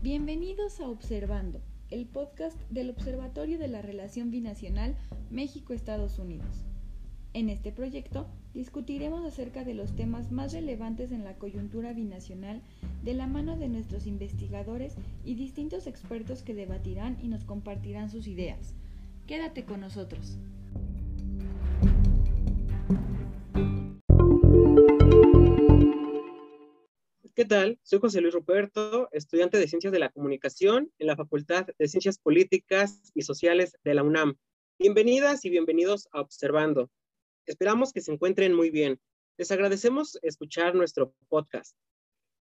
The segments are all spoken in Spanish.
Bienvenidos a Observando, el podcast del Observatorio de la Relación Binacional México-Estados Unidos. En este proyecto discutiremos acerca de los temas más relevantes en la coyuntura binacional de la mano de nuestros investigadores y distintos expertos que debatirán y nos compartirán sus ideas. Quédate con nosotros. ¿Qué tal? Soy José Luis Ruperto, estudiante de Ciencias de la Comunicación en la Facultad de Ciencias Políticas y Sociales de la UNAM. Bienvenidas y bienvenidos a Observando. Esperamos que se encuentren muy bien. Les agradecemos escuchar nuestro podcast.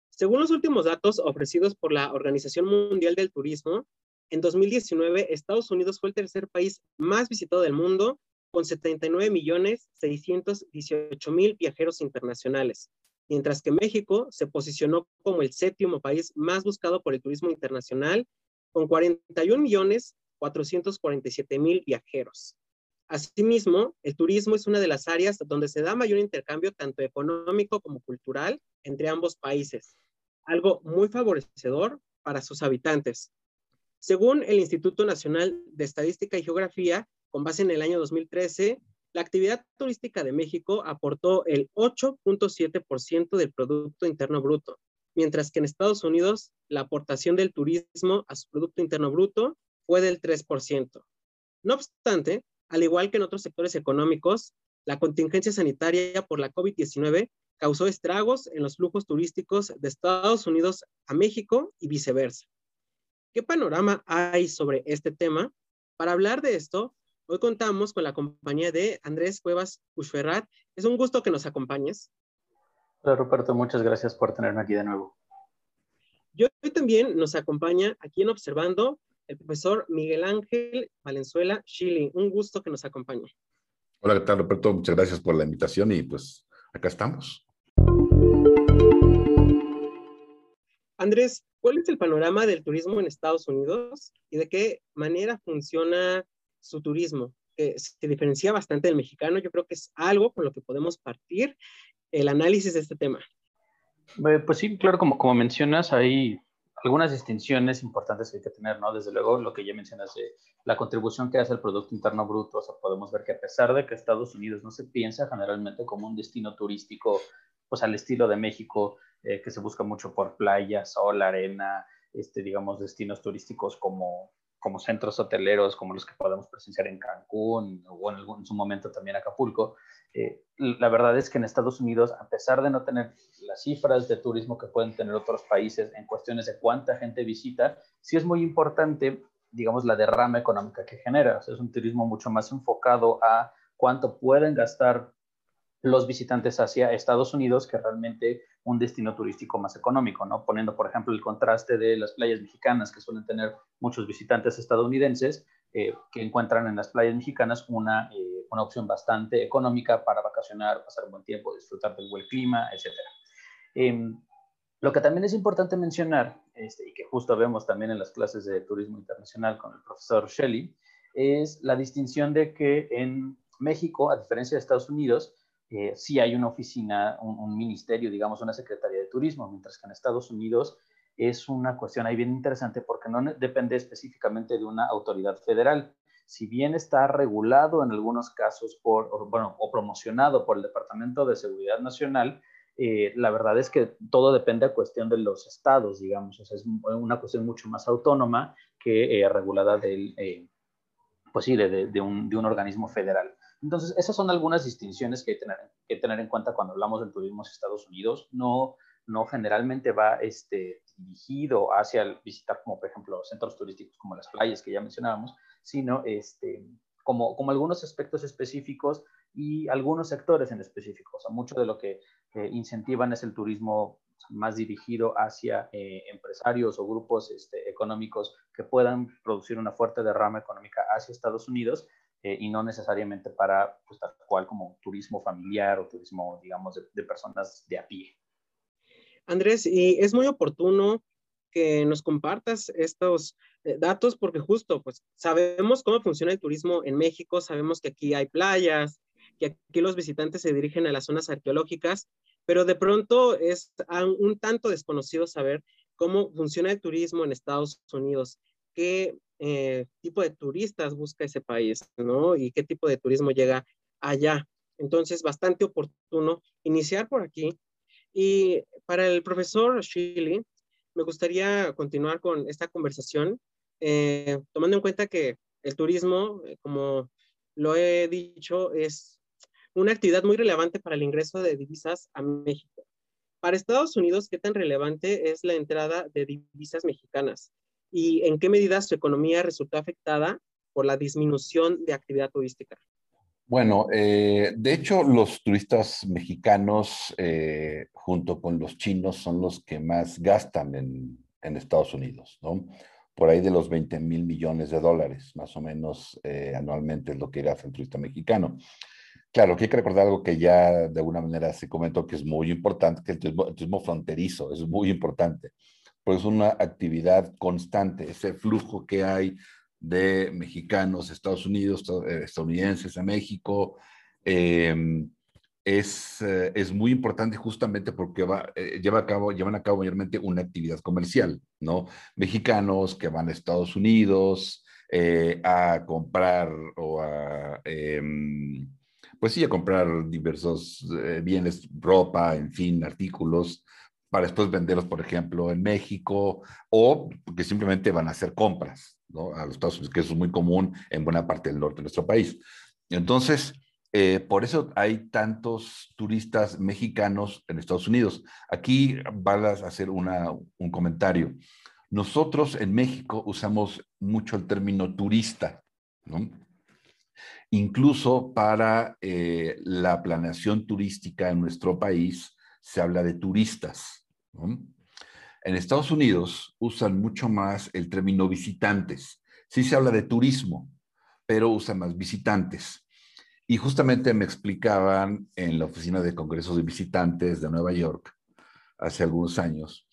Según los últimos datos ofrecidos por la Organización Mundial del Turismo, en 2019 Estados Unidos fue el tercer país más visitado del mundo con 79 millones 618 mil viajeros internacionales mientras que México se posicionó como el séptimo país más buscado por el turismo internacional, con 41 millones 447 mil viajeros. Asimismo, el turismo es una de las áreas donde se da mayor intercambio tanto económico como cultural entre ambos países, algo muy favorecedor para sus habitantes. Según el Instituto Nacional de Estadística y Geografía, con base en el año 2013, la actividad turística de México aportó el 8.7% del Producto Interno Bruto, mientras que en Estados Unidos la aportación del turismo a su Producto Interno Bruto fue del 3%. No obstante, al igual que en otros sectores económicos, la contingencia sanitaria por la COVID-19 causó estragos en los flujos turísticos de Estados Unidos a México y viceversa. ¿Qué panorama hay sobre este tema? Para hablar de esto, Hoy contamos con la compañía de Andrés Cuevas Ushferrat. Es un gusto que nos acompañes. Hola, Ruperto. Muchas gracias por tenerme aquí de nuevo. Yo hoy también nos acompaña aquí en Observando el profesor Miguel Ángel Valenzuela Schilling. Un gusto que nos acompañe. Hola, ¿qué tal, Roberto? Muchas gracias por la invitación y pues acá estamos. Andrés, ¿cuál es el panorama del turismo en Estados Unidos y de qué manera funciona su turismo, que se diferencia bastante del mexicano. Yo creo que es algo con lo que podemos partir el análisis de este tema. Pues sí, claro, como, como mencionas, hay algunas distinciones importantes que hay que tener, ¿no? Desde luego, lo que ya mencionas de la contribución que hace el Producto Interno Bruto, o sea, podemos ver que a pesar de que Estados Unidos no se piensa generalmente como un destino turístico, pues al estilo de México, eh, que se busca mucho por playas, sol, arena, este, digamos, destinos turísticos como como centros hoteleros como los que podemos presenciar en Cancún o en, algún, en su momento también Acapulco, eh, la verdad es que en Estados Unidos, a pesar de no tener las cifras de turismo que pueden tener otros países en cuestiones de cuánta gente visita, sí es muy importante, digamos, la derrama económica que genera. es un turismo mucho más enfocado a cuánto pueden gastar los visitantes hacia Estados Unidos que realmente un destino turístico más económico, ¿no? Poniendo, por ejemplo, el contraste de las playas mexicanas que suelen tener muchos visitantes estadounidenses eh, que encuentran en las playas mexicanas una, eh, una opción bastante económica para vacacionar, pasar un buen tiempo, disfrutar del buen clima, etc. Em, lo que también es importante mencionar, este, y que justo vemos también en las clases de turismo internacional con el profesor Shelley, es la distinción de que en México, a diferencia de Estados Unidos, eh, sí hay una oficina, un, ministerio, digamos, una secretaría de turismo, mientras que en Estados Unidos es una cuestión ahí bien interesante porque no depende específicamente de una autoridad federal. Si bien está regulado en algunos casos por, o, bueno, o promocionado por el Departamento de Seguridad Nacional, eh, la verdad es que todo depende a cuestión de los estados, digamos, o sea, es una cuestión mucho más autónoma que eh, regulada del, pues sí, de, un, de un organismo federal. Entonces, esas son algunas distinciones que hay que tener en cuenta cuando hablamos del turismo en Estados Unidos. No, no generalmente va este, dirigido hacia visitar, como por ejemplo, centros turísticos como las playas que ya mencionábamos, sino este, como, como algunos aspectos específicos y algunos sectores en específico. O sea, mucho de lo que incentivan es el turismo más dirigido hacia eh, empresarios o grupos este, económicos que puedan producir una fuerte derrama económica hacia Estados Unidos eh, y no necesariamente para, pues, tal cual como turismo familiar o turismo, digamos, de, personas de a pie. Andrés, y es muy oportuno que nos compartas estos eh, datos porque justo, pues, sabemos cómo funciona el turismo en México, sabemos que aquí hay playas, que aquí los visitantes se dirigen a las zonas arqueológicas, pero de pronto es un tanto desconocido saber cómo funciona el turismo en Estados Unidos, qué eh, tipo de turistas busca ese país, ¿no? Y qué tipo de turismo llega allá. Entonces, bastante oportuno iniciar por aquí. Y para el profesor Shilly, me gustaría continuar con esta conversación, eh, tomando en cuenta que el turismo, eh, como lo he dicho, es una actividad muy relevante para el ingreso de divisas a México. Para Estados Unidos, ¿qué tan relevante es la entrada de divisas mexicanas? ¿Y en qué medida su economía resultó afectada por la disminución de actividad turística? Bueno, eh, de hecho, los turistas mexicanos, eh, junto con los chinos, son los que más gastan en, Estados Unidos, ¿no? Por ahí de los 20 mil millones de dólares, más o menos eh, anualmente es lo que gasta el turista mexicano. Claro, que hay que recordar algo que ya de alguna manera se comentó que es muy importante, que el turismo, fronterizo es muy importante, pues es una actividad constante, ese flujo que hay de mexicanos, Estados Unidos, eh, estadounidenses a México, em, es, eh, es, muy importante justamente porque va, eh, lleva a cabo, llevan a cabo mayormente una actividad comercial, ¿no? Mexicanos que van a Estados Unidos a comprar o a, em, pues sí, a comprar diversos bienes, ropa, en fin, artículos, para después venderlos, por ejemplo, en México, o que simplemente van a hacer compras, a los Estados Unidos, que eso es muy común en buena parte del norte de nuestro país. Entonces, eh, por eso hay tantos turistas mexicanos en Estados Unidos. Aquí van a hacer una, un comentario. Nosotros en México usamos mucho el término turista, ¿no? Incluso para eh, la planeación turística en nuestro país se habla de turistas. ¿no? En Estados Unidos usan mucho más el término visitantes. Sí se habla de turismo, pero usan más visitantes. Y justamente me explicaban en la oficina de congresos de visitantes de Nueva York hace algunos años,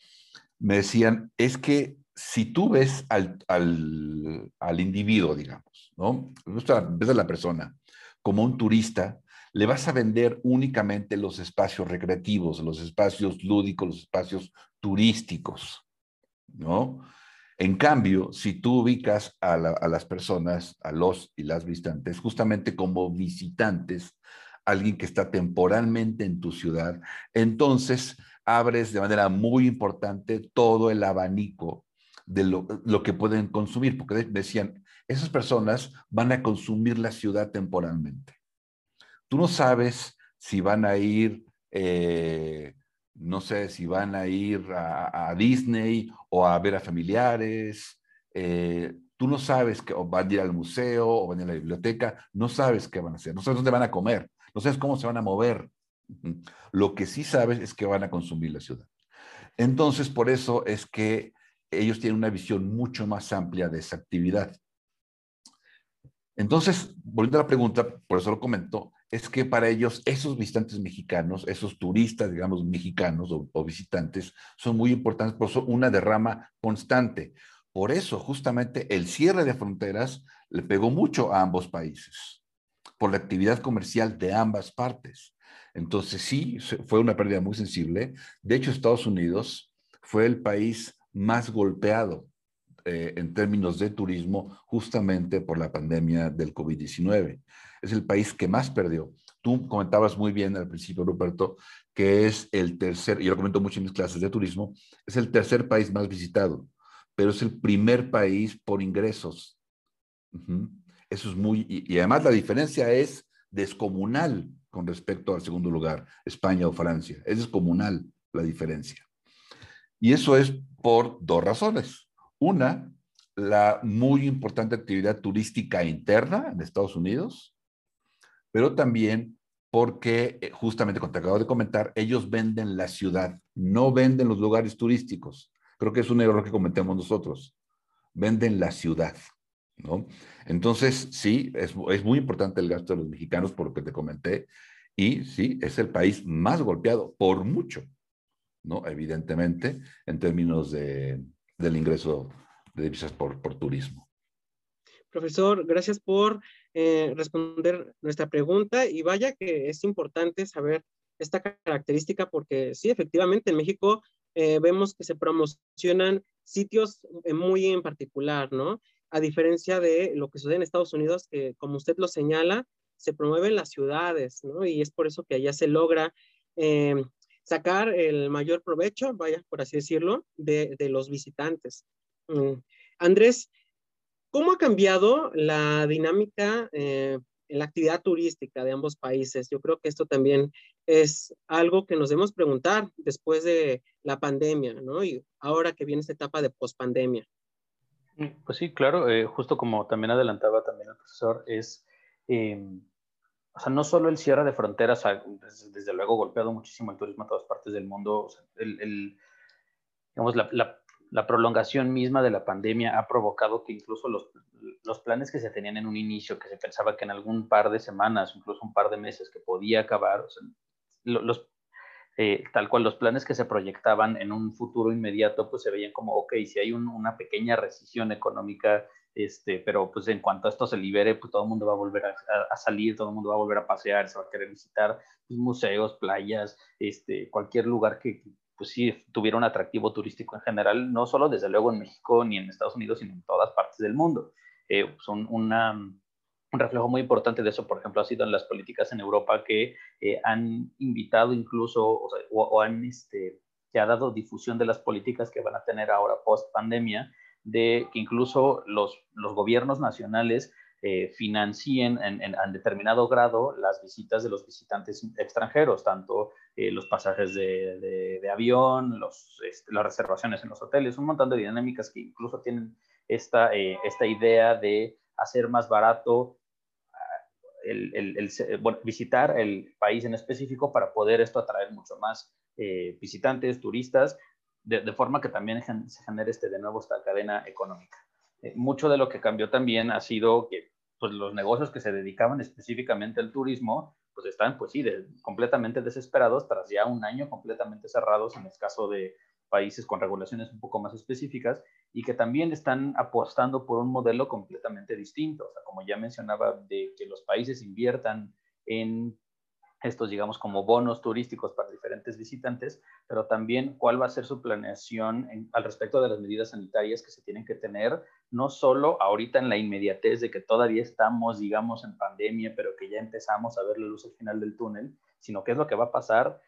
me decían, es que si tú ves al, al, individuo, digamos, ¿no? Ves a la persona como un turista, le vas a vender únicamente los espacios recreativos, los espacios lúdicos, los espacios turísticos, ¿no? En cambio, si tú ubicas a, las personas, a los y las visitantes, justamente como visitantes, alguien que está temporalmente en tu ciudad, entonces abres de manera muy importante todo el abanico de lo, lo, que pueden consumir, porque decían, esas personas van a consumir la ciudad temporalmente. Tú no sabes si van a ir, eh, no sé, si van a ir a, Disney o a ver a familiares. Eh, tú no sabes que van a ir al museo o van a ir a la biblioteca. No sabes qué van a hacer. No sabes dónde van a comer. No sabes cómo se van a mover. Lo que sí sabes es que van a consumir la ciudad. Entonces, por eso es que ellos tienen una visión mucho más amplia de esa actividad. Entonces, volviendo a la pregunta, por eso lo comento, es que para ellos esos visitantes mexicanos, esos turistas, digamos, mexicanos o, visitantes, son muy importantes, por eso una derrama constante. Por eso, justamente, el cierre de fronteras le pegó mucho a ambos países, por la actividad comercial de ambas partes. Entonces, sí, fue una pérdida muy sensible. De hecho, Estados Unidos fue el país más golpeado eh, en términos de turismo justamente por la pandemia del COVID-19. Es el país que más perdió. Tú comentabas muy bien al principio, Ruperto, que es el tercer, y yo lo comento mucho en mis clases de turismo, es el tercer país más visitado, pero es el primer país por ingresos. Eso es muy, y, además la diferencia es descomunal con respecto al segundo lugar, España o Francia. Es descomunal la diferencia. Y eso es por dos razones. Una, la muy importante actividad turística interna en Estados Unidos, pero también porque, eh, justamente como te acabo de comentar, ellos venden la ciudad, no venden los lugares turísticos. Creo que es un error que cometemos nosotros. Venden la ciudad, ¿no? Entonces, sí, es, es muy importante el gasto de los mexicanos, por lo que te comenté, y sí, es el país más golpeado por mucho, ¿no? Evidentemente, en términos de, del ingreso de divisas por, por turismo. Profesor, gracias por eh, responder nuestra pregunta y vaya que es importante saber esta característica porque sí, efectivamente en México eh, vemos que se promocionan sitios muy en particular, ¿no? A diferencia de lo que sucede en Estados Unidos, que como usted lo señala, se promueven las ciudades, ¿no? Y es por eso que allá se logra sacar el mayor provecho, vaya, por así decirlo, de, los visitantes. Mm, Andrés, ¿cómo ha cambiado la dinámica eh, en la actividad turística de ambos países? Yo creo que esto también es algo que nos debemos preguntar después de la pandemia, ¿no? Y ahora que viene esta etapa de pospandemia. Pues sí, claro, eh, justo como también adelantaba también el profesor, es em, o sea, no solo el cierre de fronteras ha, desde, luego golpeado muchísimo el turismo a todas partes del mundo, la, prolongación misma de la pandemia ha provocado que incluso los, los, planes que se tenían en un inicio, que se pensaba que en algún par de semanas, incluso un par de meses, que podía acabar, eh, tal cual los planes que se proyectaban en un futuro inmediato, pues se veían como, ok, si hay una pequeña recesión económica este, pero pues en cuanto esto se libere, pues todo el mundo va a volver a, salir, todo el mundo va a volver a pasear, se va a querer visitar pues, museos, playas, este, cualquier lugar que pues sí tuviera un atractivo turístico en general, no solo desde luego en México ni en Estados Unidos, sino en todas partes del mundo. Eh, son una, un reflejo muy importante de eso, por ejemplo, ha sido en las políticas en Europa que eh, han invitado incluso o, o, han, este, que ha dado difusión de las políticas que van a tener ahora post pandemia de que incluso los, los gobiernos nacionales eh, financien en, en, determinado grado las visitas de los visitantes extranjeros, tanto eh, los pasajes de, de, avión, los, este, las reservaciones en los hoteles, un montón de dinámicas que incluso tienen esta, eh, esta idea de hacer más barato ah, el, el, visitar el país en específico para poder esto atraer mucho más visitantes, turistas, de, forma que también se genere este, de nuevo esta cadena económica. Eh, mucho de lo que cambió también ha sido que pues, los negocios que se dedicaban específicamente al turismo, pues están, pues sí, completamente desesperados tras ya un año completamente cerrados en el caso de países con regulaciones un poco más específicas y que también están apostando por un modelo completamente distinto. O sea, como ya mencionaba, de que los países inviertan en estos, digamos, como bonos turísticos para diferentes visitantes, pero también cuál va a ser su planeación al respecto de las medidas sanitarias que se tienen que tener, no solo ahorita en la inmediatez de que todavía estamos, digamos, en pandemia, pero que ya empezamos a ver la luz al final del túnel, sino qué es lo que va a pasar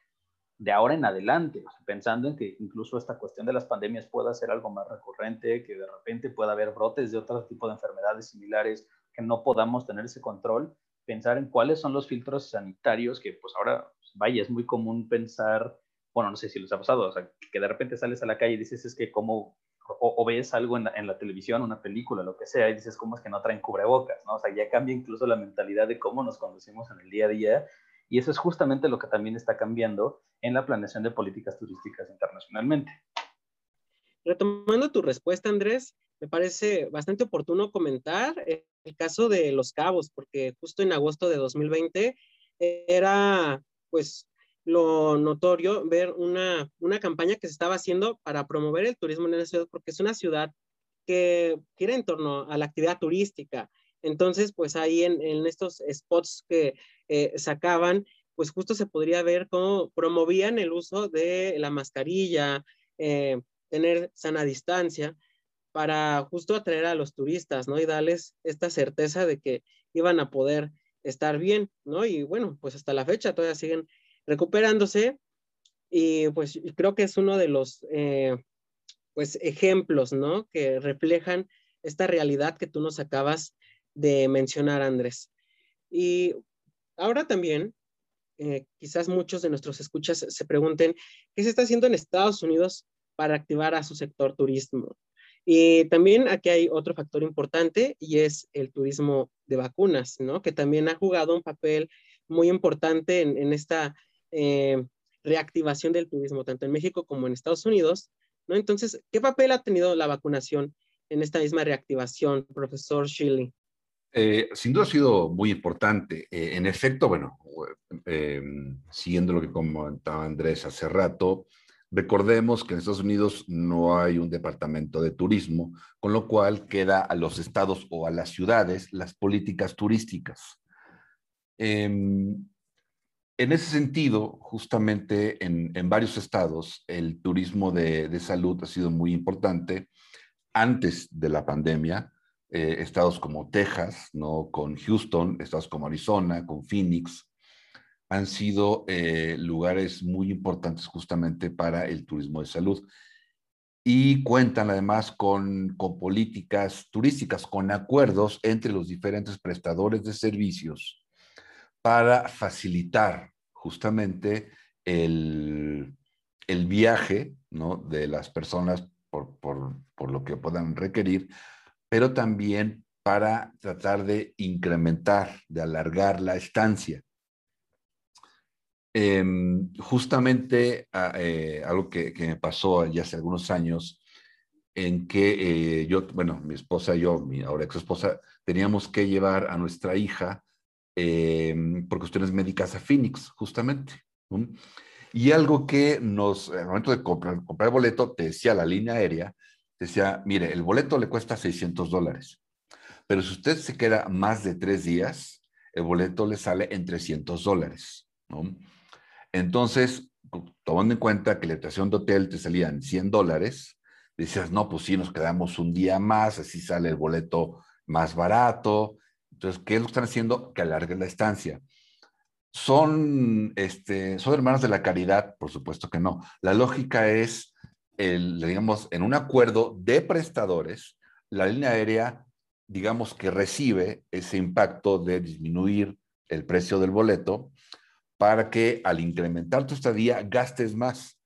de ahora en adelante, pensando en que incluso esta cuestión de las pandemias pueda ser algo más recurrente, que de repente pueda haber brotes de otro tipo de enfermedades similares, que no podamos tener ese control pensar en cuáles son los filtros sanitarios que pues ahora, vaya, es muy común pensar, bueno, no sé si les ha pasado, o sea, que de repente sales a la calle y dices es que como, o, ves algo en la, en la, televisión, una película, lo que sea, y dices cómo es que no traen cubrebocas, ¿no? O sea, ya cambia incluso la mentalidad de cómo nos conducimos en el día a día, y eso es justamente lo que también está cambiando en la planeación de políticas turísticas internacionalmente. Retomando tu respuesta, Andrés, me parece bastante oportuno comentar el caso de Los Cabos, porque justo en agosto de 2020 era pues lo notorio ver una, una campaña que se estaba haciendo para promover el turismo en esa ciudad, porque es una ciudad que gira en torno a la actividad turística. Entonces, pues ahí en, en estos spots que eh, sacaban, pues justo se podría ver cómo promovían el uso de la mascarilla, eh, tener sana distancia para justo atraer a los turistas, ¿no? Y darles esta certeza de que iban a poder estar bien, ¿no? Y bueno, pues hasta la fecha todavía siguen recuperándose y pues creo que es uno de los, eh, pues, ejemplos, ¿no? Que reflejan esta realidad que tú nos acabas de mencionar, Andrés. Y ahora también, eh, quizás muchos de nuestros escuchas se pregunten, ¿qué se está haciendo en Estados Unidos para activar a su sector turismo? Y también aquí hay otro factor importante y es el turismo de vacunas, ¿no? Que también ha jugado un papel muy importante en, esta eh, reactivación del turismo, tanto en México como en Estados Unidos, ¿no? Entonces, ¿qué papel ha tenido la vacunación en esta misma reactivación, profesor Shirley? Eh, sin duda ha sido muy importante. Eh, en efecto, bueno, siguiendo lo que comentaba Andrés hace rato, Recordemos que en Estados Unidos no hay un departamento de turismo, con lo cual queda a los estados o a las ciudades las políticas turísticas. Em, en ese sentido, justamente en, varios estados, el turismo de, salud ha sido muy importante antes de la pandemia. Eh, estados como Texas, ¿no? con Houston, estados como Arizona, con Phoenix, han sido eh, lugares muy importantes justamente para el turismo de salud. Y cuentan además con, con políticas turísticas, con acuerdos entre los diferentes prestadores de servicios para facilitar justamente el, viaje ¿no? de las personas por, por, lo que puedan requerir, pero también para tratar de incrementar, de alargar la estancia. Em, justamente ah, eh, algo que, me pasó ya hace algunos años, en que eh, yo, bueno, mi esposa y yo, mi ahora ex esposa, teníamos que llevar a nuestra hija Em, por cuestiones médicas a Phoenix, justamente. Y algo que nos, al momento de comprar, comprar el boleto, te decía la línea aérea, decía, mire, el boleto le cuesta 600 dólares, pero si usted se queda más de tres días, el boleto le sale en 300 dólares. Entonces, tomando en cuenta que la habitación de hotel te salían 100 dólares, decías, no, pues sí, nos quedamos un día más, así sale el boleto más barato, entonces, ¿qué es lo que están haciendo? Que alarguen la estancia. ¿Son, este, ¿Son hermanos de la caridad? Por supuesto que no. La lógica es, el, digamos, en un acuerdo de prestadores, la línea aérea, digamos que recibe ese impacto de disminuir el precio del boleto para que al incrementar tu estadía gastes más,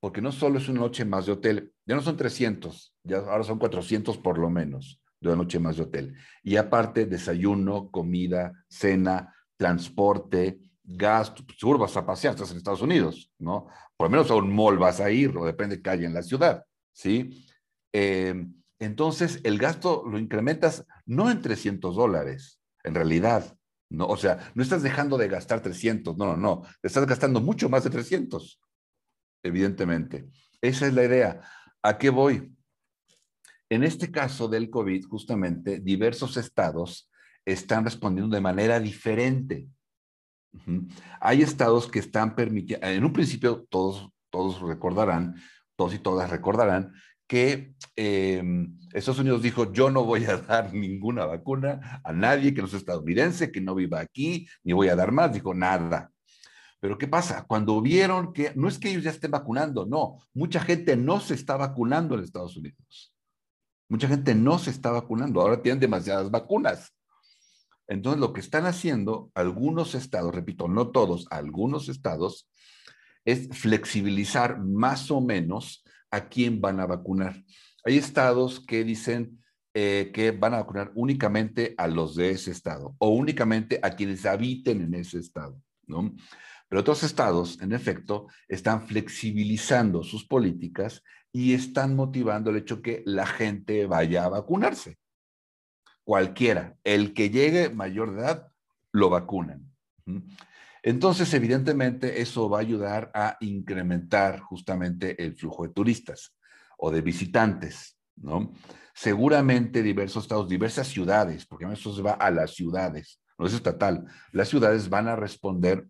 porque no solo es una noche más de hotel, ya no son 300, ya ahora son 400 por lo menos de una noche más de hotel. Y aparte, desayuno, comida, cena, transporte, gasto. Pues, seguro vas a pasear, estás en Estados Unidos, ¿no? Por lo menos a un mall vas a ir, o depende de que haya en la ciudad, ¿sí? Em, entonces, el gasto lo incrementas no en 300 dólares, en realidad, ¿no? O sea, no estás dejando de gastar 300, no, no, no, estás gastando mucho más de 300, evidentemente. Esa es la idea. ¿A qué voy? En este caso del COVID, justamente, diversos estados están respondiendo de manera diferente. Hay estados que están permitiendo, en un principio todos, todos recordarán, todos y todas recordarán que em, Estados Unidos dijo, yo no voy a dar ninguna vacuna a nadie que no sea estadounidense, que no viva aquí, ni voy a dar más, dijo nada. Pero ¿qué pasa? Cuando vieron que no es que ellos ya estén vacunando, no, mucha gente no se está vacunando en Estados Unidos. Mucha gente no se está vacunando, ahora tienen demasiadas vacunas. Entonces, lo que están haciendo algunos estados, repito, no todos, algunos estados, es flexibilizar más o menos a quién van a vacunar. Hay estados que dicen eh, que van a vacunar únicamente a los de ese estado o únicamente a quienes habiten en ese estado, ¿no? Pero otros estados, en efecto, están flexibilizando sus políticas y están motivando el hecho que la gente vaya a vacunarse. Cualquiera, el que llegue mayor de edad, lo vacunan. Entonces, evidentemente, eso va a ayudar a incrementar justamente el flujo de turistas o de visitantes, ¿no? Seguramente diversos estados, diversas ciudades, porque eso se va a las ciudades, no es estatal, las ciudades van a responder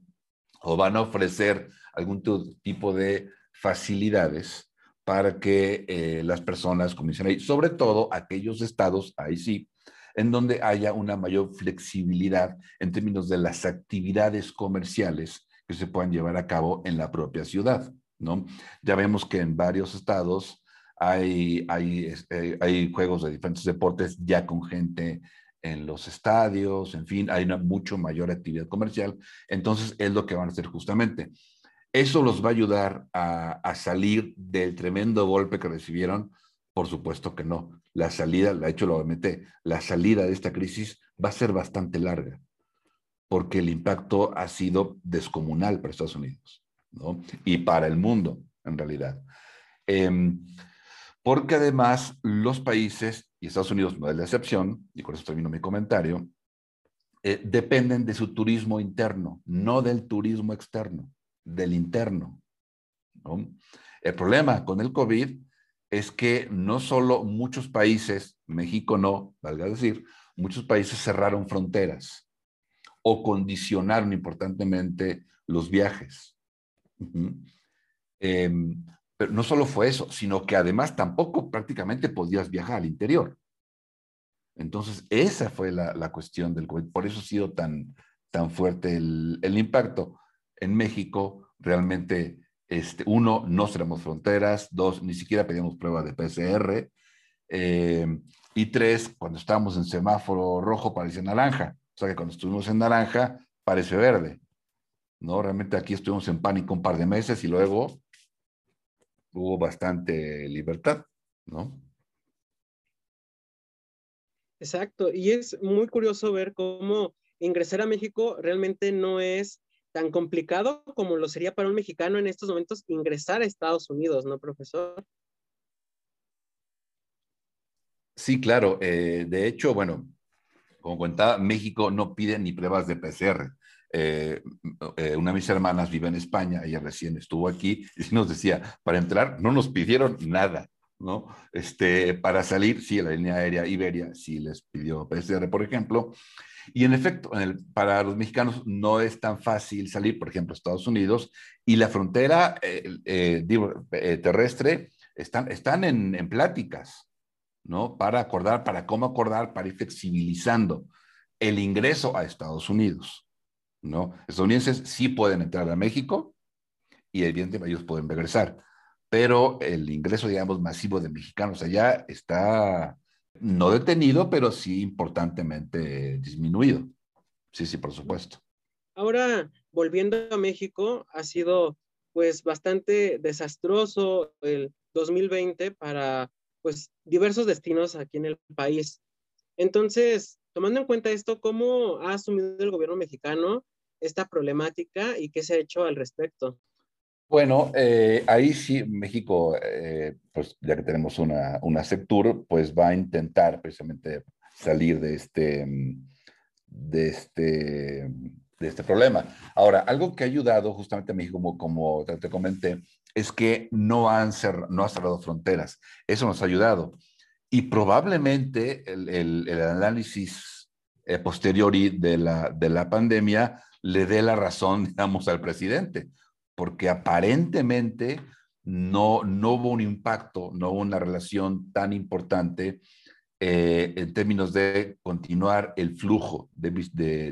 o van a ofrecer algún tipo de facilidades para que eh, las personas comiencen ahí, sobre todo aquellos estados, ahí sí, en donde haya una mayor flexibilidad en términos de las actividades comerciales que se puedan llevar a cabo en la propia ciudad, ¿no? Ya vemos que en varios estados hay, hay, este, hay juegos de diferentes deportes ya con gente en los estadios, en fin, hay una mucho mayor actividad comercial, entonces es lo que van a hacer justamente. ¿Eso los va a ayudar a, salir del tremendo golpe que recibieron? Por supuesto que no. La salida, la ha hecho la OMT, la salida de esta crisis va a ser bastante larga, porque el impacto ha sido descomunal para Estados Unidos, ¿no? Y para el mundo, en realidad. Em, porque además los países, y Estados Unidos no es la excepción, y con eso termino mi comentario, eh, dependen de su turismo interno, no del turismo externo del interno. El problema con el COVID es que no solo muchos países, México no, valga decir, muchos países cerraron fronteras o condicionaron importantemente los viajes. Em, pero no solo fue eso, sino que además tampoco prácticamente podías viajar al interior. Entonces, esa fue la, cuestión del COVID. Por eso ha sido tan, tan fuerte el, impacto. En México, realmente, este, uno, no cerramos fronteras, dos, ni siquiera pedíamos prueba de PCR, em, y tres, cuando estábamos en semáforo rojo parecía naranja. O sea que cuando estuvimos en naranja, parece verde. ¿no? Realmente aquí estuvimos en pánico un par de meses y luego hubo bastante libertad, ¿no? Exacto, y es muy curioso ver cómo ingresar a México realmente no es tan complicado como lo sería para un mexicano en estos momentos ingresar a Estados Unidos, ¿no, profesor? Sí, claro. Eh, de hecho, bueno, como contaba, México no pide ni pruebas de PCR. Eh, eh, una de mis hermanas vive en España, ella recién estuvo aquí y nos decía, para entrar no nos pidieron nada, ¿no? Este, para salir, sí, la línea aérea Iberia sí les pidió PCR, por ejemplo. Y en efecto, para los mexicanos no es tan fácil salir, por ejemplo, a Estados Unidos, y la frontera terrestre están, están en, en pláticas. ¿no? Para acordar, para cómo acordar, para ir flexibilizando el ingreso a Estados Unidos, ¿no? Estadounidenses sí pueden entrar a México y evidentemente ellos pueden regresar, pero el ingreso, digamos, masivo de mexicanos allá está no detenido, pero sí importantemente disminuido. Sí, sí, por supuesto. Ahora, volviendo a México, ha sido pues bastante desastroso el 2020 para pues diversos destinos aquí en el país. Entonces, tomando en cuenta esto, ¿cómo ha asumido el gobierno mexicano esta problemática y qué se ha hecho al respecto? Bueno, eh, ahí sí México, eh, pues ya que tenemos una, una Sectur, pues va a intentar precisamente salir de este, de este, de este problema. Ahora, algo que ha ayudado justamente a México, como, como te comenté, es que no, han no ha cerrado fronteras. Eso nos ha ayudado. Y probablemente el, análisis eh, posteriori de la, de la pandemia le dé la razón, digamos, al presidente, porque aparentemente no, no hubo un impacto, no hubo una relación tan importante eh, en términos de continuar el flujo de,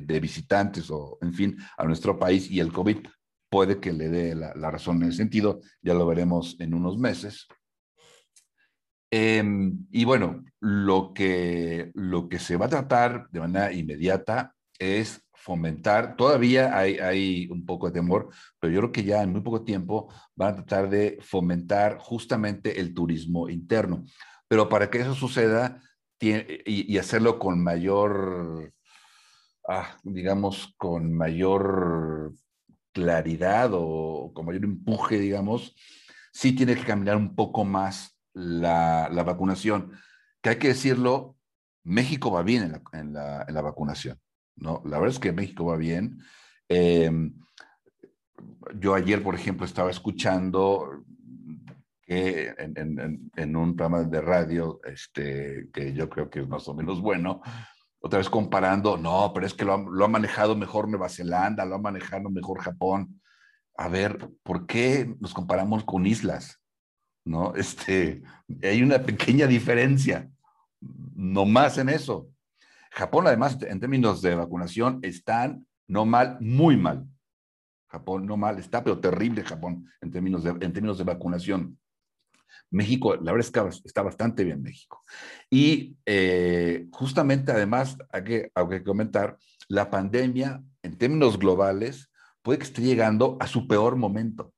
de, visitantes o, en fin, a nuestro país y el COVID puede que le dé la, razón en ese sentido, ya lo veremos en unos meses. Em, y bueno, lo que, lo que se va a tratar de manera inmediata es fomentar, todavía hay, un poco de temor, pero yo creo que ya en muy poco tiempo van a tratar de fomentar justamente el turismo interno. Pero para que eso suceda y, hacerlo con mayor, ah, digamos, con mayor claridad o con mayor empuje, digamos, sí tiene que caminar un poco más la, vacunación. Que hay que decirlo, México va bien en la, vacunación, ¿no? La verdad es que México va bien. Em, yo ayer, por ejemplo, estaba escuchando que en, un programa de radio, este, que yo creo que es más o menos bueno, otra vez comparando, no, pero es que lo ha, manejado mejor Nueva Zelanda, lo ha manejado mejor Japón. A ver, ¿por qué nos comparamos con islas? ¿No? Este, hay una pequeña diferencia, no más en eso. Japón, además, en términos de vacunación, están no mal, muy mal. Japón no mal, está, pero terrible Japón en términos de, en términos de vacunación. México, la verdad es que está bastante bien México. Y eh, justamente, además, hay que, hay que comentar, la pandemia, en términos globales, puede que esté llegando a su peor momento.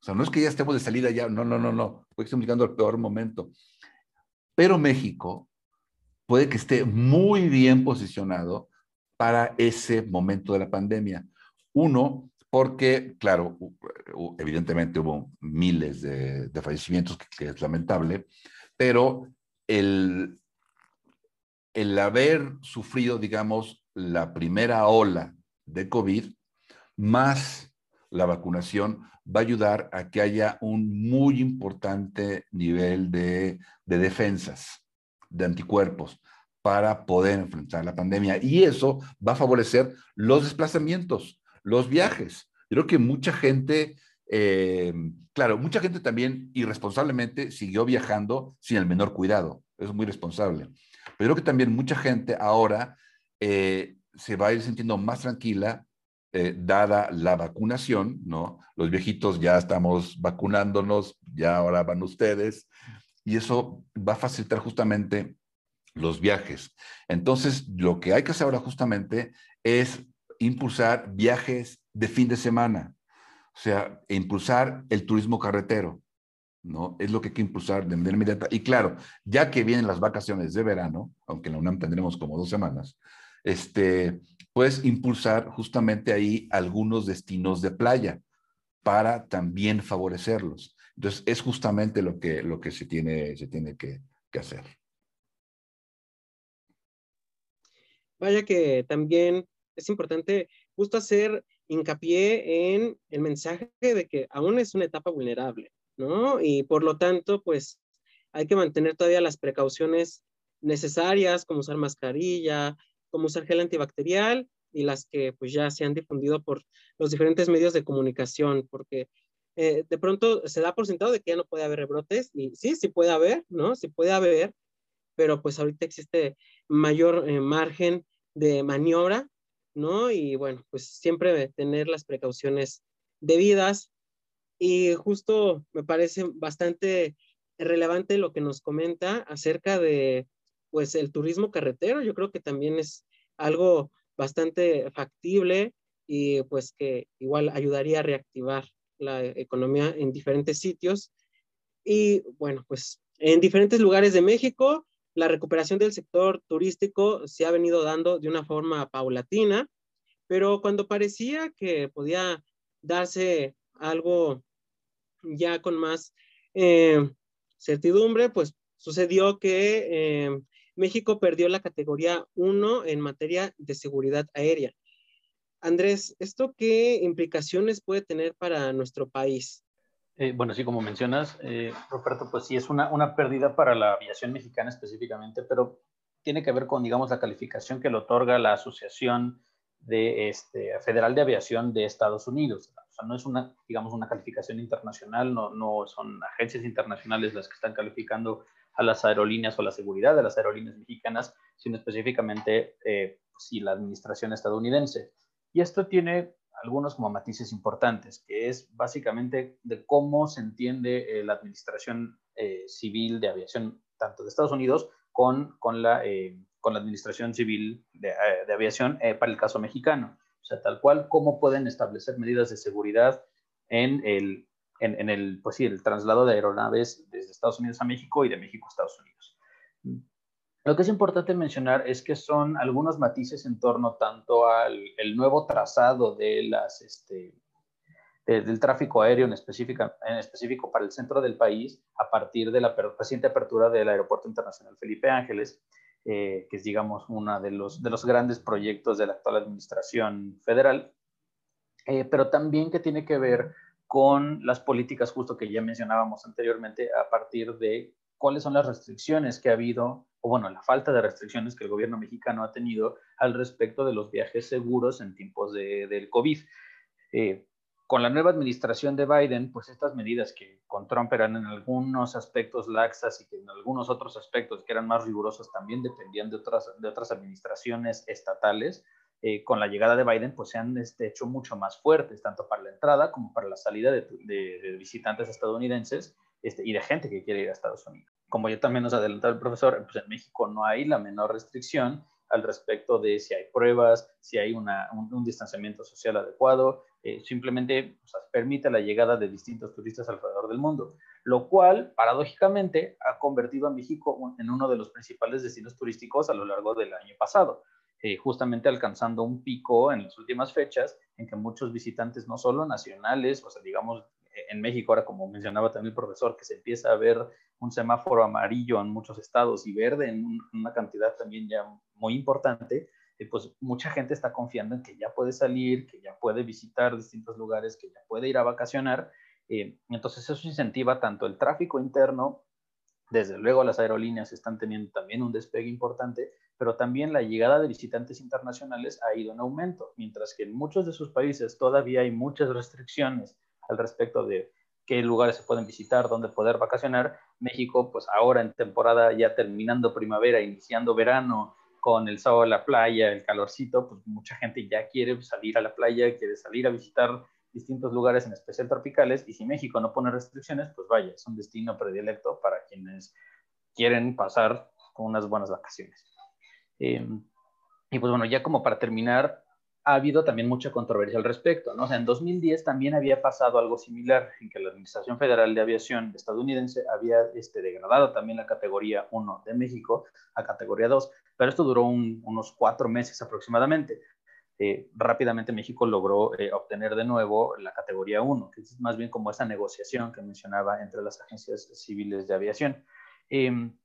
O sea, no es que ya estemos de salida ya, no, no, no, no, puede que estemos llegando al peor momento. Pero México puede que esté muy bien posicionado para ese momento de la pandemia. Uno, porque, claro, evidentemente hubo miles de, fallecimientos, que, es lamentable, pero el, el haber sufrido, digamos, la primera ola de COVID, más la vacunación, va a ayudar a que haya un muy importante nivel de, de defensas, de anticuerpos, para poder enfrentar la pandemia. Y eso va a favorecer los desplazamientos los viajes. Creo que mucha gente, eh, claro, mucha gente también irresponsablemente siguió viajando sin el menor cuidado. Es muy responsable. Pero creo que también mucha gente ahora eh, se va a ir sintiendo más tranquila eh, dada la vacunación, ¿no? Los viejitos ya estamos vacunándonos, ya ahora van ustedes, y eso va a facilitar justamente los viajes. Entonces, lo que hay que hacer ahora justamente es impulsar viajes de fin de semana, o sea, impulsar el turismo carretero, ¿no? Es lo que hay que impulsar de manera inmediata. Y claro, ya que vienen las vacaciones de verano, aunque en la UNAM tendremos como dos semanas, este, puedes impulsar justamente ahí algunos destinos de playa para también favorecerlos. Entonces, es justamente lo que, lo que se tiene, se tiene que, que hacer. Vaya que también es importante justo hacer hincapié en el mensaje de que aún es una etapa vulnerable, ¿no? Y por lo tanto, pues hay que mantener todavía las precauciones necesarias, como usar mascarilla, como usar gel antibacterial y las que pues ya se han difundido por los diferentes medios de comunicación, porque eh, de pronto se da por sentado de que ya no puede haber rebrotes y sí, sí puede haber, ¿no? Sí puede haber, pero pues ahorita existe mayor eh, margen de maniobra, ¿no? Y bueno, pues siempre tener las precauciones debidas. Y justo me parece bastante relevante lo que nos comenta acerca de, pues, el turismo carretero. Yo creo que también es algo bastante factible y pues que igual ayudaría a reactivar la economía en diferentes sitios. Y bueno, pues en diferentes lugares de México la recuperación del sector turístico se ha venido dando de una forma paulatina, pero cuando parecía que podía darse algo ya con más eh, certidumbre, pues sucedió que eh, México perdió la categoría 1 en materia de seguridad aérea. Andrés, ¿esto qué implicaciones puede tener para nuestro país? Eh, bueno, sí, como mencionas, eh, Roberto, pues sí, es una, una pérdida para la aviación mexicana específicamente, pero tiene que ver con, digamos, la calificación que le otorga la Asociación de, este, Federal de Aviación de Estados Unidos. O sea, no es una, digamos, una calificación internacional, no, no son agencias internacionales las que están calificando a las aerolíneas o la seguridad de las aerolíneas mexicanas, sino específicamente, eh, sí, la administración estadounidense. Y esto tiene algunos como matices importantes, que es básicamente de cómo se entiende eh, la administración eh, civil de aviación, tanto de Estados Unidos con, con, la, eh, con la administración civil de, de aviación para el caso mexicano. O sea, tal cual, cómo pueden establecer medidas de seguridad en el, en, en el, pues sí, el traslado de aeronaves desde Estados Unidos a México y de México a Estados Unidos. Lo que es importante mencionar es que son algunos matices en torno tanto al el nuevo trazado de las, este, del tráfico aéreo en, específica, en específico para el centro del país a partir de la reciente apertura del Aeropuerto Internacional Felipe Ángeles, eh, que es, digamos, uno de los, de los grandes proyectos de la actual administración federal, eh, pero también que tiene que ver con las políticas justo que ya mencionábamos anteriormente a partir de cuáles son las restricciones que ha habido, o bueno, la falta de restricciones que el gobierno mexicano ha tenido al respecto de los viajes seguros en tiempos de, del COVID. Eh, con la nueva administración de Biden, pues estas medidas que con Trump eran en algunos aspectos laxas y que en algunos otros aspectos que eran más rigurosas también dependían de otras, administraciones estatales, eh, con la llegada de Biden, pues se han este, hecho mucho más fuertes, tanto para la entrada como para la salida de visitantes estadounidenses este, y de gente que quiere ir a Estados Unidos. Como ya también nos adelantó el profesor, pues en México no hay la menor restricción al respecto de si hay pruebas, si hay una, un, distanciamiento social adecuado, eh, simplemente permite la llegada de distintos turistas alrededor del mundo, lo cual paradójicamente ha convertido a México en uno de los principales destinos turísticos a lo largo del año pasado. Eh, justamente alcanzando un pico en las últimas fechas en que muchos visitantes, no solo nacionales, o sea, digamos, en México, ahora como mencionaba también el profesor, que se empieza a ver un semáforo amarillo en muchos estados y verde en una cantidad también ya muy importante, eh, pues mucha gente está confiando en que ya puede salir, que ya puede visitar distintos lugares, que ya puede ir a vacacionar. Eh, entonces eso incentiva tanto el tráfico interno, desde luego las aerolíneas están teniendo también un despegue importante, pero también la llegada de visitantes internacionales ha ido en aumento, mientras que en muchos de sus países todavía hay muchas restricciones al respecto de qué lugares se pueden visitar, dónde poder vacacionar. México, pues ahora en temporada ya terminando primavera, iniciando verano, con el sábado a la playa, el calorcito, pues mucha gente ya quiere salir a la playa, quiere salir a visitar distintos lugares, en especial tropicales, y si México no pone restricciones, pues vaya, es un destino predilecto para quienes quieren pasar unas buenas vacaciones. Eh, y pues bueno, ya como para terminar, ha habido también mucha controversia al respecto. ¿no? O sea, en 2010 también había pasado algo similar, en que la Administración Federal de Aviación estadounidense había este, degradado también la categoría 1 de México a categoría 2, pero esto duró unos cuatro meses aproximadamente. Eh, rápidamente México logró eh, obtener de nuevo la categoría 1, que es más bien como esa negociación que mencionaba entre las agencias civiles de aviación. Em,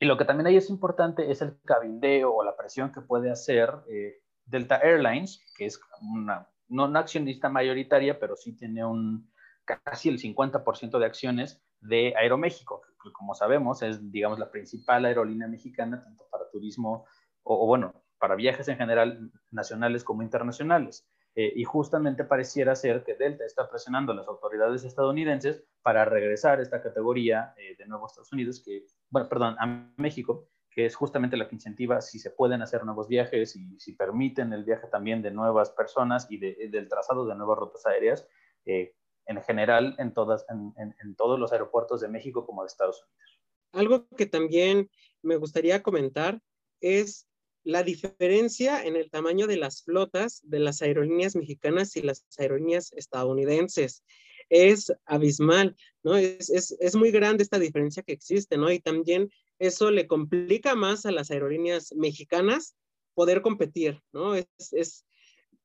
y lo que también ahí es importante es el cabildeo o la presión que puede hacer eh, Delta Airlines, que es una, no una accionista mayoritaria, pero sí tiene un casi el 50% de acciones de Aeroméxico, que como sabemos es, digamos, la principal aerolínea mexicana, tanto para turismo o, bueno, para viajes en general, nacionales como internacionales. Eh, y justamente pareciera ser que Delta está presionando a las autoridades estadounidenses para regresar esta categoría eh, de nuevo a Estados Unidos, que, bueno, perdón, a México, que es justamente la que incentiva si se pueden hacer nuevos viajes y si permiten el viaje también de nuevas personas y del trazado de nuevas rutas aéreas, eh, en general en, todas, en, todos los aeropuertos de México como de Estados Unidos. Algo que también me gustaría comentar es la diferencia en el tamaño de las flotas de las aerolíneas mexicanas y las aerolíneas estadounidenses. Es abismal, ¿no? Es, es, es muy grande esta diferencia que existe, ¿no? Y también eso le complica más a las aerolíneas mexicanas poder competir, ¿no? Es,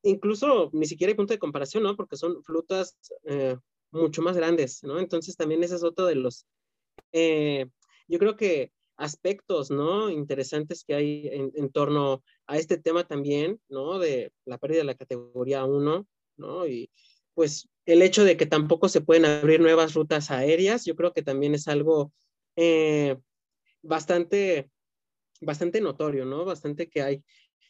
incluso ni siquiera hay punto de comparación, ¿no? Porque son flotas eh, mucho más grandes, ¿no? Entonces también ese es otro de los, eh, yo creo que aspectos, ¿no? Interesantes que hay en, torno a este tema también, ¿no? De la pérdida de la categoría 1, ¿no? Y pues el hecho de que tampoco se pueden abrir nuevas rutas aéreas, yo creo que también es algo eh, bastante, bastante notorio, ¿no? Bastante que hay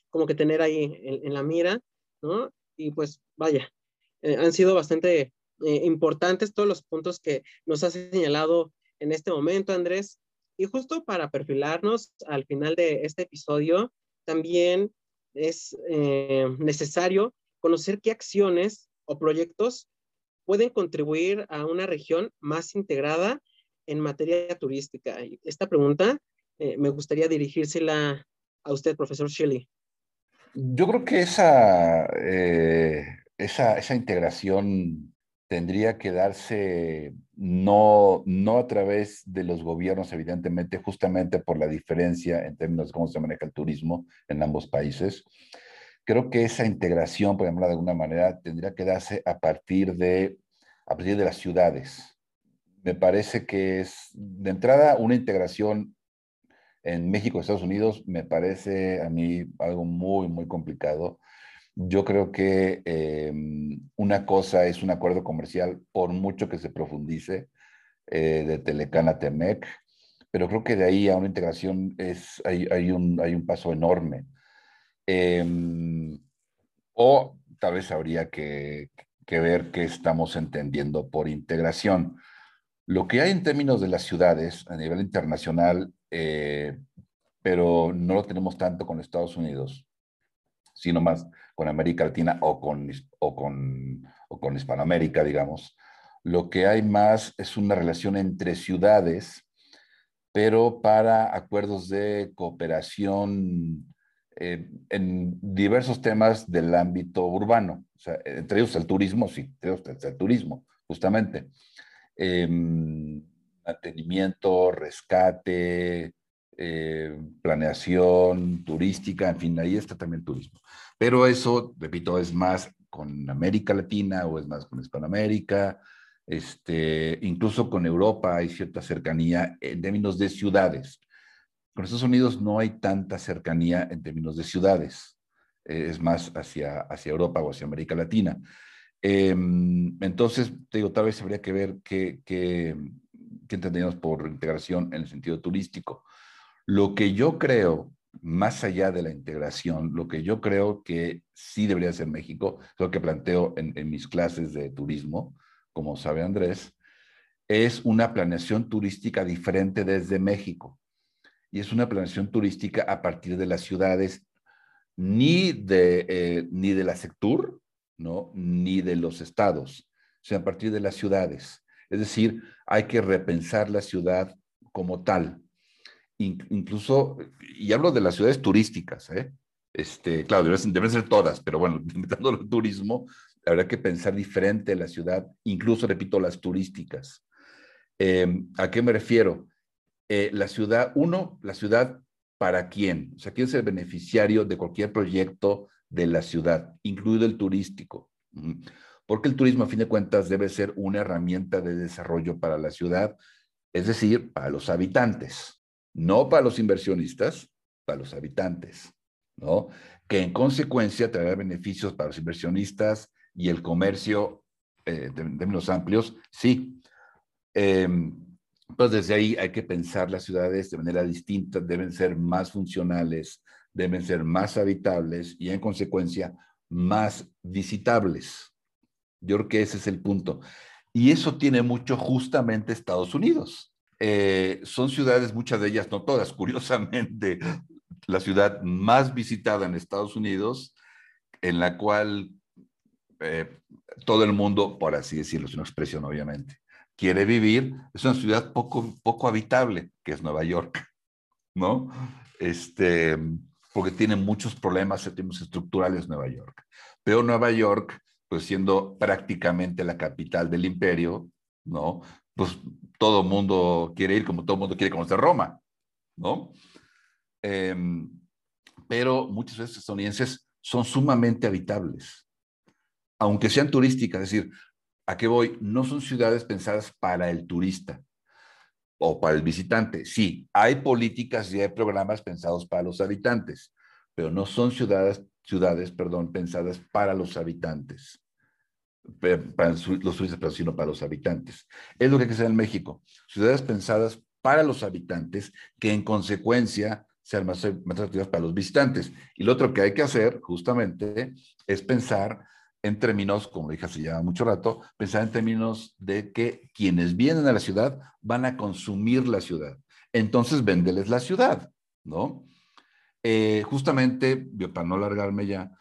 como que tener ahí en, la mira, ¿no? Y pues vaya, eh, han sido bastante eh, importantes todos los puntos que nos ha señalado en este momento, Andrés. Y justo para perfilarnos al final de este episodio, también es eh, necesario conocer qué acciones o proyectos pueden contribuir a una región más integrada en materia turística? Esta pregunta eh, me gustaría dirigírsela a usted, profesor Shelley. Yo creo que esa, eh, esa, esa, integración tendría que darse no, no a través de los gobiernos, evidentemente, justamente por la diferencia en términos de cómo se maneja el turismo en ambos países. Creo que esa integración, por ejemplo, de alguna manera, tendría que darse a partir de, a partir de las ciudades me parece que es de entrada una integración en México Estados Unidos, me parece a mí algo muy, muy complicado. Yo creo que em, una cosa es un acuerdo comercial, por mucho que se profundice, eh, de Telecana a Temec, pero creo que de ahí a una integración es, hay, hay, un, hay un paso enorme. Em, o tal vez habría que, que ver qué estamos entendiendo por integración. Lo que hay en términos de las ciudades a nivel internacional, eh, pero no lo tenemos tanto con Estados Unidos, sino más con América Latina o con, o con, o con Hispanoamérica, digamos. Lo que hay más es una relación entre ciudades, pero para acuerdos de cooperación eh, en diversos temas del ámbito urbano. Entre ellos el turismo, sí, entre ellos el turismo, justamente. Em, mantenimiento, rescate, eh, planeación turística, en fin, ahí está también turismo. Pero eso, repito, es más con América Latina o es más con Hispanoamérica, este, incluso con Europa hay cierta cercanía en términos de ciudades. Con Estados Unidos no hay tanta cercanía en términos de ciudades, eh, es más hacia, hacia Europa o hacia América Latina. Em, entonces, te digo, tal vez habría que ver qué, qué, entendemos por integración en el sentido turístico. Lo que yo creo, más allá de la integración, lo que yo creo que sí debería ser México, es lo que planteo en, en mis clases de turismo, como sabe Andrés, es una planeación turística diferente desde México. Y es una planeación turística a partir de las ciudades, ni de, eh, ni de la sector, ¿no? ni de los estados, sino a partir de las ciudades. Es decir, hay que repensar la ciudad como tal. incluso, y hablo de las ciudades turísticas, ¿eh? Este, claro, deben, ser todas, pero bueno, inventando el turismo, habrá que pensar diferente la ciudad, incluso, repito, las turísticas. Em, ¿A qué me refiero? Eh, la ciudad, uno, la ciudad para quién, o sea, quién es el beneficiario de cualquier proyecto de la ciudad, incluido el turístico. Porque el turismo, a fin de cuentas, debe ser una herramienta de desarrollo para la ciudad, es decir, para los habitantes, no para los inversionistas, para los habitantes, ¿no? Que en consecuencia traerá beneficios para los inversionistas y el comercio eh, de términos amplios, sí, Em, pues desde ahí hay que pensar las ciudades de manera distinta, deben ser más funcionales, deben ser más habitables y en consecuencia más visitables. Yo creo que ese es el punto. Y eso tiene mucho justamente Estados Unidos. Eh, son ciudades, muchas de ellas, no todas, curiosamente, la ciudad más visitada en Estados Unidos, en la cual eh, todo el mundo, por así decirlo, es una expresión obviamente, quiere vivir, es una ciudad poco, poco habitable, que es Nueva York, ¿no? Este, porque tiene muchos problemas estructurales Nueva York. Pero Nueva York, pues siendo prácticamente la capital del imperio, ¿no? Pues todo mundo quiere ir como todo mundo quiere conocer Roma, ¿no? Em, pero muchas veces estadounidenses son sumamente habitables, aunque sean turísticas, es decir, ¿A qué voy? No son ciudades pensadas para el turista o para el visitante. Sí, hay políticas y hay programas pensados para los habitantes, pero no son ciudades, ciudades perdón, pensadas para los habitantes, para los turistas, sino para los habitantes. Es lo que hay que hacer en México. Ciudades pensadas para los habitantes que en consecuencia sean más, más atractivas para los visitantes. Y lo otro que hay que hacer justamente es pensar en términos, como dije hace ya mucho rato, pensar en términos de que quienes vienen a la ciudad van a consumir la ciudad. Entonces, véndeles la ciudad, ¿no? Eh, justamente, para no largarme ya,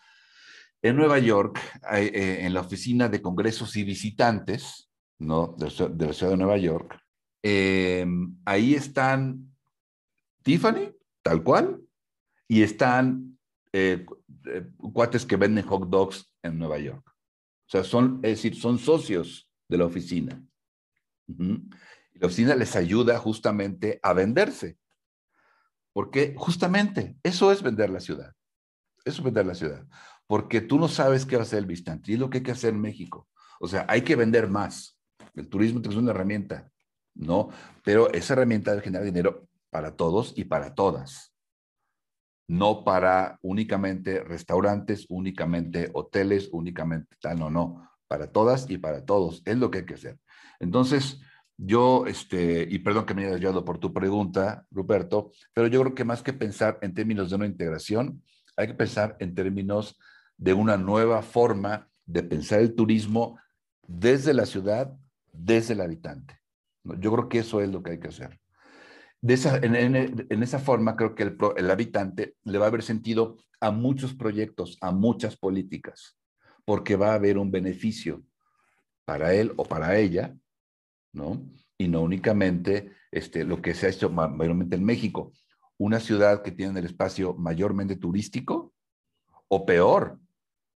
en Nueva York, eh, en la oficina de congresos y visitantes, ¿no? De, la ciudad de Nueva York, eh, ahí están Tiffany, tal cual, y están cuates que venden hot dogs en Nueva York. O sea, son, es decir, son socios de la oficina. Y la oficina les ayuda justamente a venderse. Porque justamente eso es vender la ciudad. Eso es vender la ciudad. Porque tú no sabes qué va a ser el visitante. Y es lo que hay que hacer en México. O sea, hay que vender más. El turismo es una herramienta, ¿no? Pero esa herramienta debe generar dinero para todos y para todas no para únicamente restaurantes, únicamente hoteles, únicamente tal, no, no, para todas y para todos, es lo que hay que hacer. Entonces, yo, este, y perdón que me haya ayudado por tu pregunta, Ruperto, pero yo creo que más que pensar en términos de una integración, hay que pensar en términos de una nueva forma de pensar el turismo desde la ciudad, desde el habitante. Yo creo que eso es lo que hay que hacer en, esa forma creo que el, habitante le va a haber sentido a muchos proyectos, a muchas políticas, porque va a haber un beneficio para él o para ella, ¿no? Y no únicamente este, lo que se ha hecho mayormente en México, una ciudad que tiene el espacio mayormente turístico, o peor,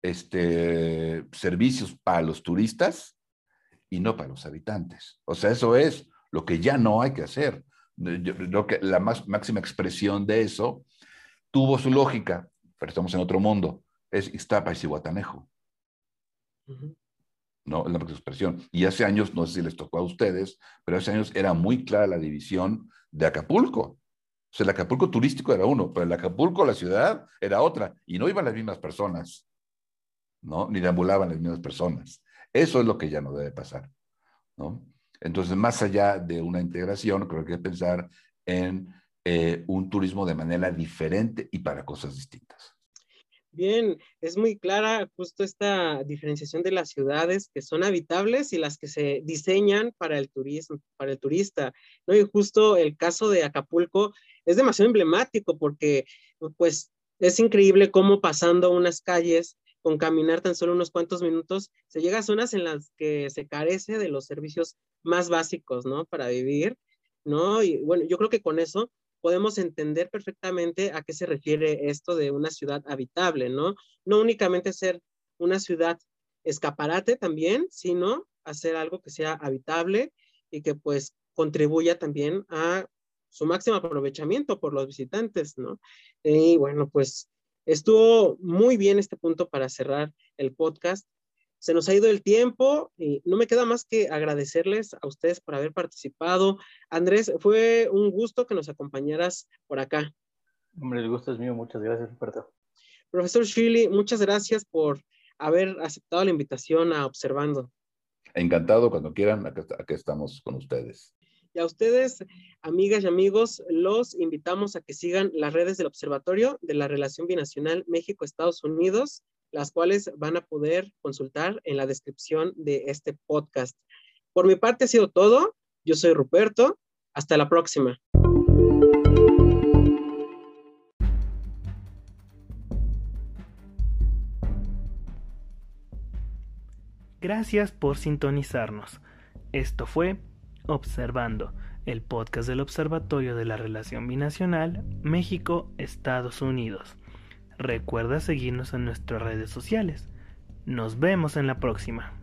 este, servicios para los turistas y no para los habitantes. O sea, eso es lo que ya no hay que hacer yo creo que la más, máxima expresión de eso tuvo su lógica, pero estamos en otro mundo, es Iztapa y Cihuatanejo. ¿no? Es la máxima expresión. Y hace años, no sé si les tocó a ustedes, pero hace años era muy clara la división de Acapulco. O sea, el Acapulco turístico era uno, pero el Acapulco, la ciudad, era otra. Y no iban las mismas personas, ¿no? Ni deambulaban las mismas personas. Eso es lo que ya no debe pasar, ¿no? Entonces, más allá de una integración, creo que hay que pensar en eh, un turismo de manera diferente y para cosas distintas. Bien, es muy clara justo esta diferenciación de las ciudades que son habitables y las que se diseñan para el turismo, para el turista. ¿no? Y justo el caso de Acapulco es demasiado emblemático porque pues es increíble cómo pasando unas calles con caminar tan solo unos cuantos minutos, se llega a zonas en las que se carece de los servicios más básicos, ¿no? Para vivir, ¿no? Y bueno, yo creo que con eso podemos entender perfectamente a qué se refiere esto de una ciudad habitable, ¿no? No únicamente ser una ciudad escaparate también, sino hacer algo que sea habitable y que pues contribuya también a su máximo aprovechamiento por los visitantes, ¿no? Y bueno, pues estuvo muy bien este punto para cerrar el podcast. Se nos ha ido el tiempo y no me queda más que agradecerles a ustedes por haber participado. Andrés, fue un gusto que nos acompañaras por acá. Hombre, el gusto es mío. Muchas gracias, Roberto. Profesor Shirley, muchas gracias por haber aceptado la invitación a Observando. Encantado, cuando quieran, aquí estamos con ustedes. Y a ustedes, amigas y amigos, los invitamos a que sigan las redes del Observatorio de la Relación Binacional México-Estados Unidos las cuales van a poder consultar en la descripción de este podcast. Por mi parte ha sido todo. Yo soy Ruperto. Hasta la próxima. Gracias por sintonizarnos. Esto fue Observando, el podcast del Observatorio de la Relación Binacional México-Estados Unidos. Recuerda seguirnos en nuestras redes sociales. Nos vemos en la próxima.